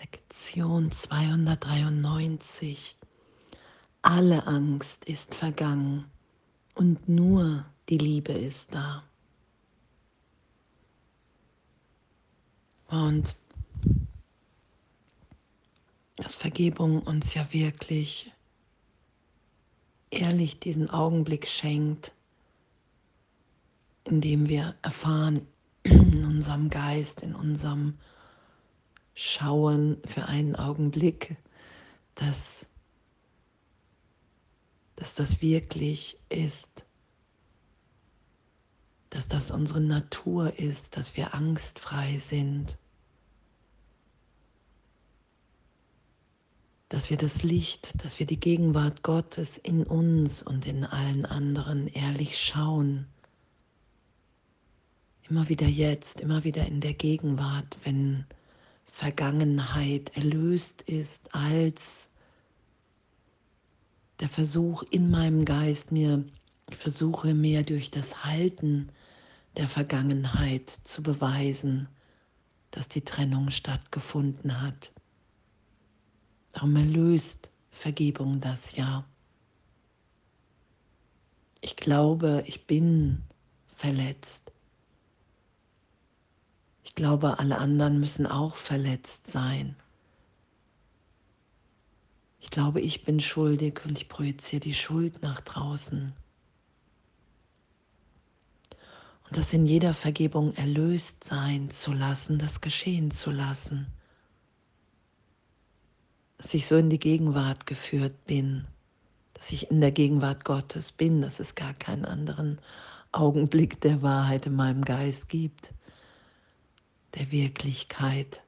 Lektion 293. Alle Angst ist vergangen und nur die Liebe ist da. Und dass Vergebung uns ja wirklich ehrlich diesen Augenblick schenkt, in dem wir erfahren in unserem Geist, in unserem Schauen für einen Augenblick, dass, dass das wirklich ist, dass das unsere Natur ist, dass wir angstfrei sind, dass wir das Licht, dass wir die Gegenwart Gottes in uns und in allen anderen ehrlich schauen. Immer wieder jetzt, immer wieder in der Gegenwart, wenn Vergangenheit erlöst ist als der Versuch in meinem Geist, mir ich versuche mir durch das Halten der Vergangenheit zu beweisen, dass die Trennung stattgefunden hat. Darum erlöst Vergebung das ja. Ich glaube, ich bin verletzt. Ich glaube, alle anderen müssen auch verletzt sein. Ich glaube, ich bin schuldig und ich projiziere die Schuld nach draußen. Und das in jeder Vergebung erlöst sein zu lassen, das geschehen zu lassen. Dass ich so in die Gegenwart geführt bin, dass ich in der Gegenwart Gottes bin, dass es gar keinen anderen Augenblick der Wahrheit in meinem Geist gibt der Wirklichkeit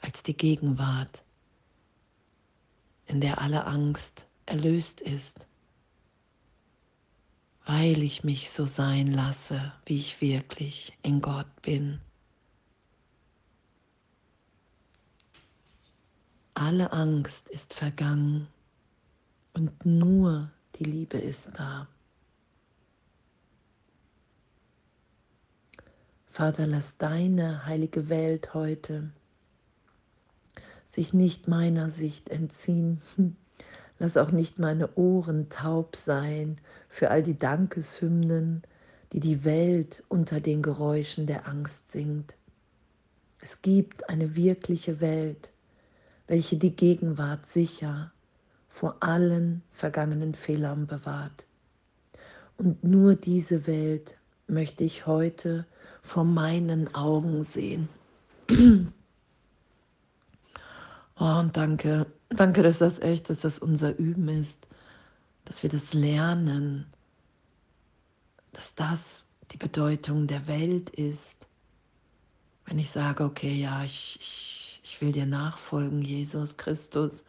als die Gegenwart, in der alle Angst erlöst ist, weil ich mich so sein lasse, wie ich wirklich in Gott bin. Alle Angst ist vergangen und nur die Liebe ist da. Vater, lass deine heilige Welt heute sich nicht meiner Sicht entziehen. Lass auch nicht meine Ohren taub sein für all die Dankeshymnen, die die Welt unter den Geräuschen der Angst singt. Es gibt eine wirkliche Welt, welche die Gegenwart sicher vor allen vergangenen Fehlern bewahrt. Und nur diese Welt möchte ich heute vor meinen Augen sehen. Oh, und danke, danke, dass das echt, dass das unser Üben ist, dass wir das lernen, dass das die Bedeutung der Welt ist. Wenn ich sage, okay, ja, ich, ich, ich will dir nachfolgen, Jesus Christus,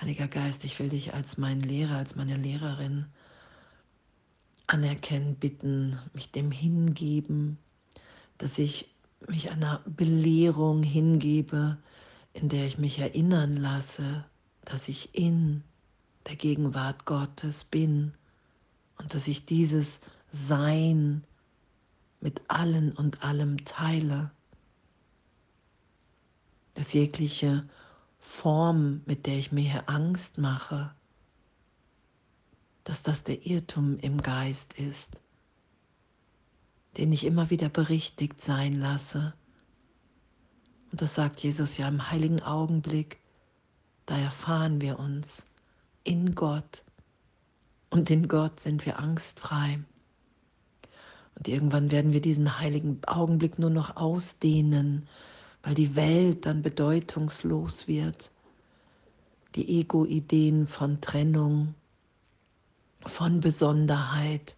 Heiliger Geist, ich will dich als meinen Lehrer, als meine Lehrerin anerkennen, bitten, mich dem hingeben, dass ich mich einer Belehrung hingebe, in der ich mich erinnern lasse, dass ich in der Gegenwart Gottes bin und dass ich dieses Sein mit allen und allem teile, dass jegliche Form, mit der ich mir hier Angst mache, dass das der Irrtum im Geist ist, den ich immer wieder berichtigt sein lasse. Und das sagt Jesus ja im heiligen Augenblick. Da erfahren wir uns in Gott. Und in Gott sind wir angstfrei. Und irgendwann werden wir diesen heiligen Augenblick nur noch ausdehnen, weil die Welt dann bedeutungslos wird. Die Ego-Ideen von Trennung, von Besonderheit,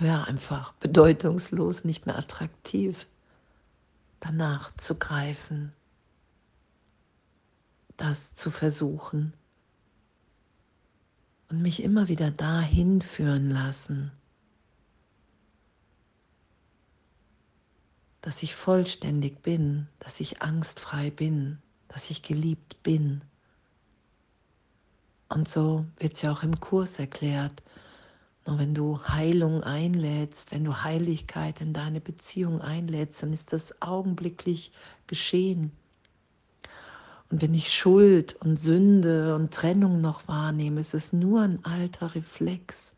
ja, einfach bedeutungslos, nicht mehr attraktiv, danach zu greifen, das zu versuchen und mich immer wieder dahin führen lassen, dass ich vollständig bin, dass ich angstfrei bin, dass ich geliebt bin. Und so wird es ja auch im Kurs erklärt, Nur wenn du Heilung einlädst, wenn du Heiligkeit in deine Beziehung einlädst, dann ist das augenblicklich geschehen. Und wenn ich Schuld und Sünde und Trennung noch wahrnehme, ist es nur ein alter Reflex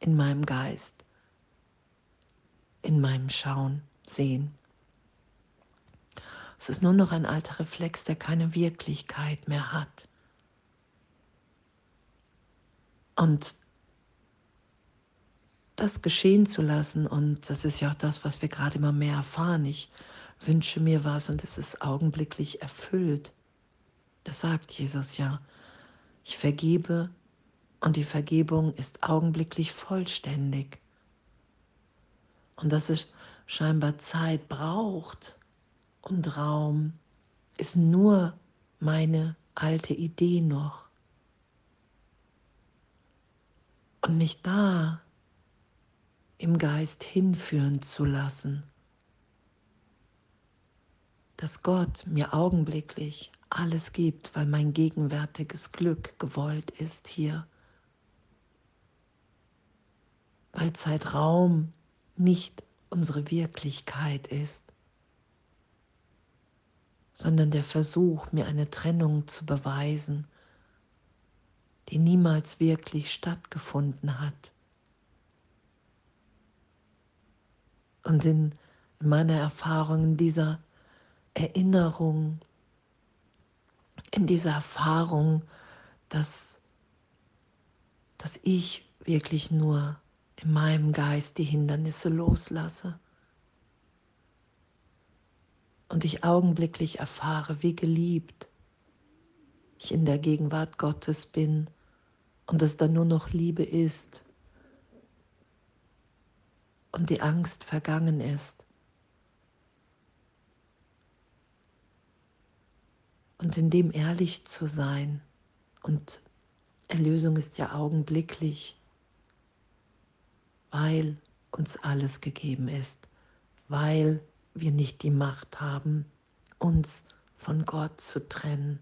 in meinem Geist, in meinem Schauen, Sehen. Es ist nur noch ein alter Reflex, der keine Wirklichkeit mehr hat. Und das geschehen zu lassen, und das ist ja auch das, was wir gerade immer mehr erfahren. Ich wünsche mir was und es ist augenblicklich erfüllt. Das sagt Jesus ja. Ich vergebe und die Vergebung ist augenblicklich vollständig. Und dass es scheinbar Zeit braucht, und Raum ist nur meine alte Idee noch. Und mich da im Geist hinführen zu lassen, dass Gott mir augenblicklich alles gibt, weil mein gegenwärtiges Glück gewollt ist hier. Weil Zeitraum nicht unsere Wirklichkeit ist sondern der Versuch, mir eine Trennung zu beweisen, die niemals wirklich stattgefunden hat. Und in meiner Erfahrung, in dieser Erinnerung, in dieser Erfahrung, dass, dass ich wirklich nur in meinem Geist die Hindernisse loslasse und ich augenblicklich erfahre, wie geliebt ich in der Gegenwart Gottes bin und es dann nur noch Liebe ist und die Angst vergangen ist. Und in dem ehrlich zu sein und Erlösung ist ja augenblicklich, weil uns alles gegeben ist, weil wir nicht die Macht haben, uns von Gott zu trennen,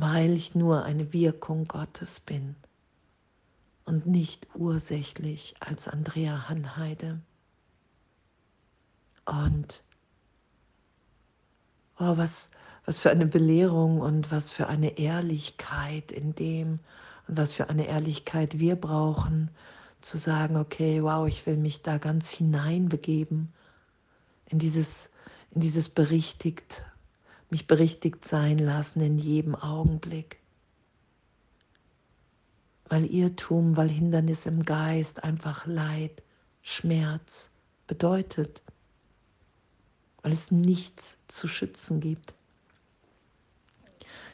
weil ich nur eine Wirkung Gottes bin und nicht ursächlich als Andrea Hanheide. Und oh, was, was für eine Belehrung und was für eine Ehrlichkeit in dem und was für eine Ehrlichkeit wir brauchen, zu sagen, okay, wow, ich will mich da ganz hineinbegeben in dieses, in dieses berichtigt, mich berichtigt sein lassen in jedem Augenblick. Weil Irrtum, weil Hindernis im Geist einfach Leid, Schmerz bedeutet, weil es nichts zu schützen gibt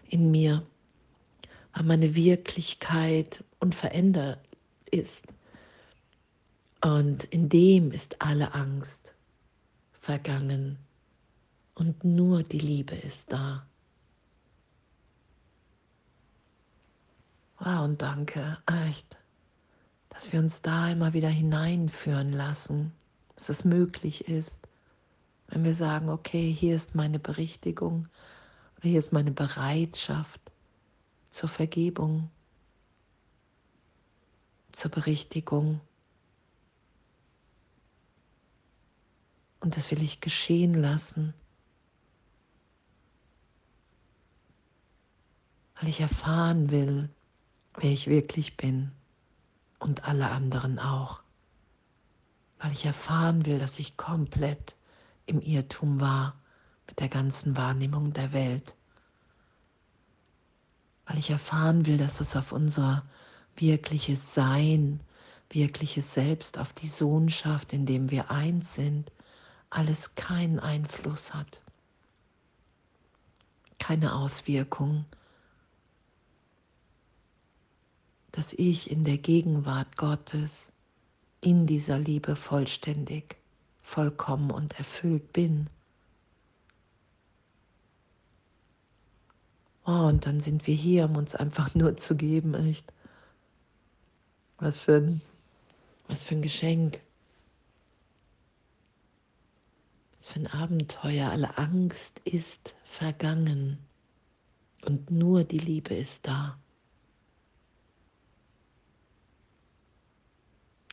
in mir, weil meine Wirklichkeit unverändert ist. Und in dem ist alle Angst vergangen und nur die Liebe ist da. Wow, und danke, echt, dass wir uns da immer wieder hineinführen lassen, dass es möglich ist, wenn wir sagen, okay, hier ist meine Berichtigung oder hier ist meine Bereitschaft zur Vergebung, zur Berichtigung. Und das will ich geschehen lassen, weil ich erfahren will, wer ich wirklich bin und alle anderen auch. Weil ich erfahren will, dass ich komplett im Irrtum war mit der ganzen Wahrnehmung der Welt. Weil ich erfahren will, dass es auf unser wirkliches Sein, wirkliches Selbst, auf die Sohnschaft, in dem wir eins sind, alles keinen Einfluss hat, keine Auswirkung, dass ich in der Gegenwart Gottes in dieser Liebe vollständig, vollkommen und erfüllt bin. Oh, und dann sind wir hier, um uns einfach nur zu geben, echt. Was für ein, was für ein Geschenk. Was für ein Abenteuer. Alle Angst ist vergangen und nur die Liebe ist da.